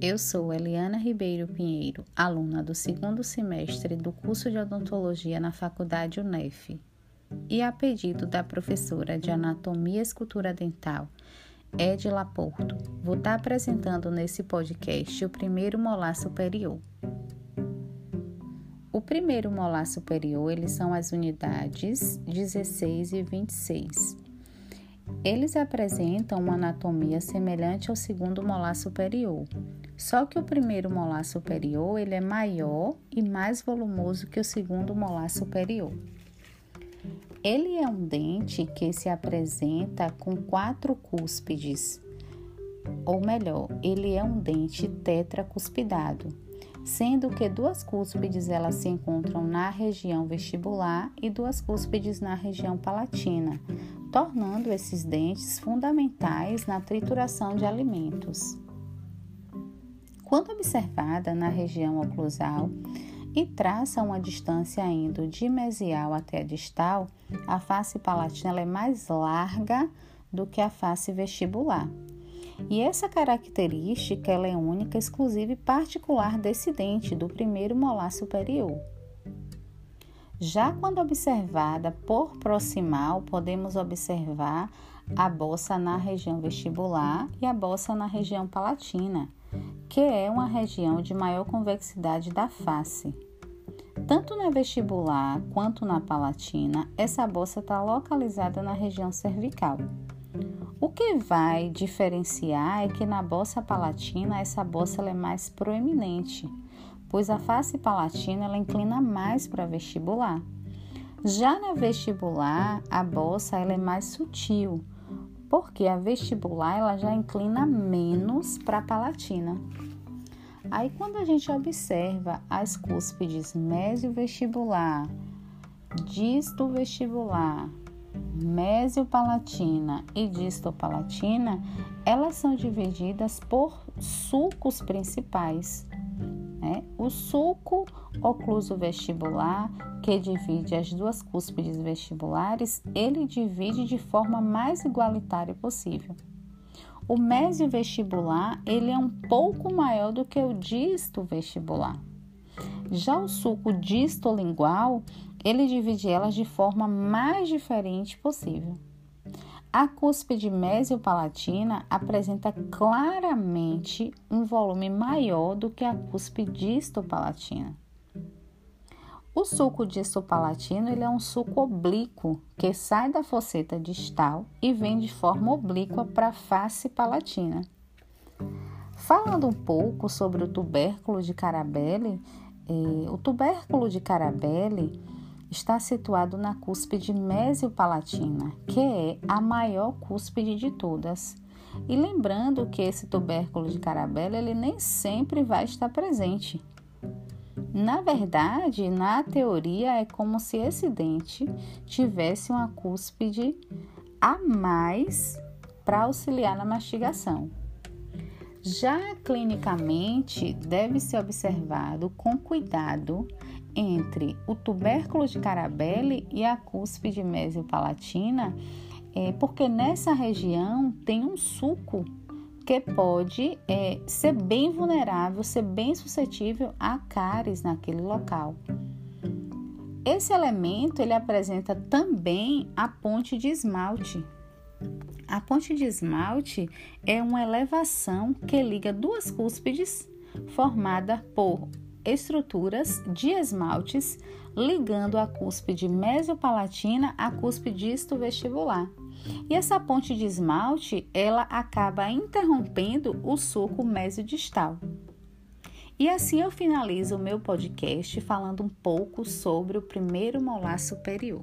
Eu sou Eliana Ribeiro Pinheiro, aluna do segundo semestre do curso de odontologia na Faculdade UNEF. E a pedido da professora de Anatomia e Escultura Dental, Ed Laporto, vou estar apresentando nesse podcast o primeiro molar superior. O primeiro molar superior, eles são as unidades 16 e 26. Eles apresentam uma anatomia semelhante ao segundo molar superior, só que o primeiro molar superior ele é maior e mais volumoso que o segundo molar superior. Ele é um dente que se apresenta com quatro cúspides, ou melhor, ele é um dente tetracuspidado, sendo que duas cúspides elas se encontram na região vestibular e duas cúspides na região palatina, tornando esses dentes fundamentais na trituração de alimentos. Quando observada na região oclusal e traça uma distância indo de mesial até a distal, a face palatina é mais larga do que a face vestibular. E essa característica é única, exclusiva e particular desse dente do primeiro molar superior. Já quando observada por proximal, podemos observar a bossa na região vestibular e a bossa na região palatina, que é uma região de maior convexidade da face. Tanto na vestibular quanto na palatina, essa bolsa está localizada na região cervical. O que vai diferenciar é que na bolsa palatina essa bolsa é mais proeminente, pois a face palatina ela inclina mais para vestibular. Já na vestibular, a bolsa ela é mais sutil, porque a vestibular ela já inclina menos para a palatina. Aí quando a gente observa as cúspides mesio-vestibular, disto-vestibular, mesio-palatina e disto-palatina, elas são divididas por sulcos principais. Né? O sulco ocluso vestibular, que divide as duas cúspides vestibulares, ele divide de forma mais igualitária possível. O mésio vestibular, ele é um pouco maior do que o disto vestibular. Já o sulco distolingual, ele divide elas de forma mais diferente possível. A cúspide mesio-palatina apresenta claramente um volume maior do que a cúspide distopalatina. O suco distopalatino ele é um suco oblíquo que sai da fosseta distal e vem de forma oblíqua para a face palatina. Falando um pouco sobre o tubérculo de Carabelli, eh, o tubérculo de Carabelli está situado na cúspide mesio-palatina, que é a maior cúspide de todas. E lembrando que esse tubérculo de Carabelli ele nem sempre vai estar presente. Na verdade, na teoria, é como se esse dente tivesse uma cúspide a mais para auxiliar na mastigação. Já clinicamente, deve ser observado com cuidado entre o tubérculo de Carabelli e a cúspide mesio-palatina, é, porque nessa região tem um suco que pode é, ser bem vulnerável, ser bem suscetível a cáries naquele local. Esse elemento ele apresenta também a ponte de esmalte. A ponte de esmalte é uma elevação que liga duas cúspides formada por estruturas de esmaltes ligando a cúspide mesopalatina à cúspide vestibular. E essa ponte de esmalte, ela acaba interrompendo o suco mesodistal. E assim eu finalizo o meu podcast falando um pouco sobre o primeiro molar superior.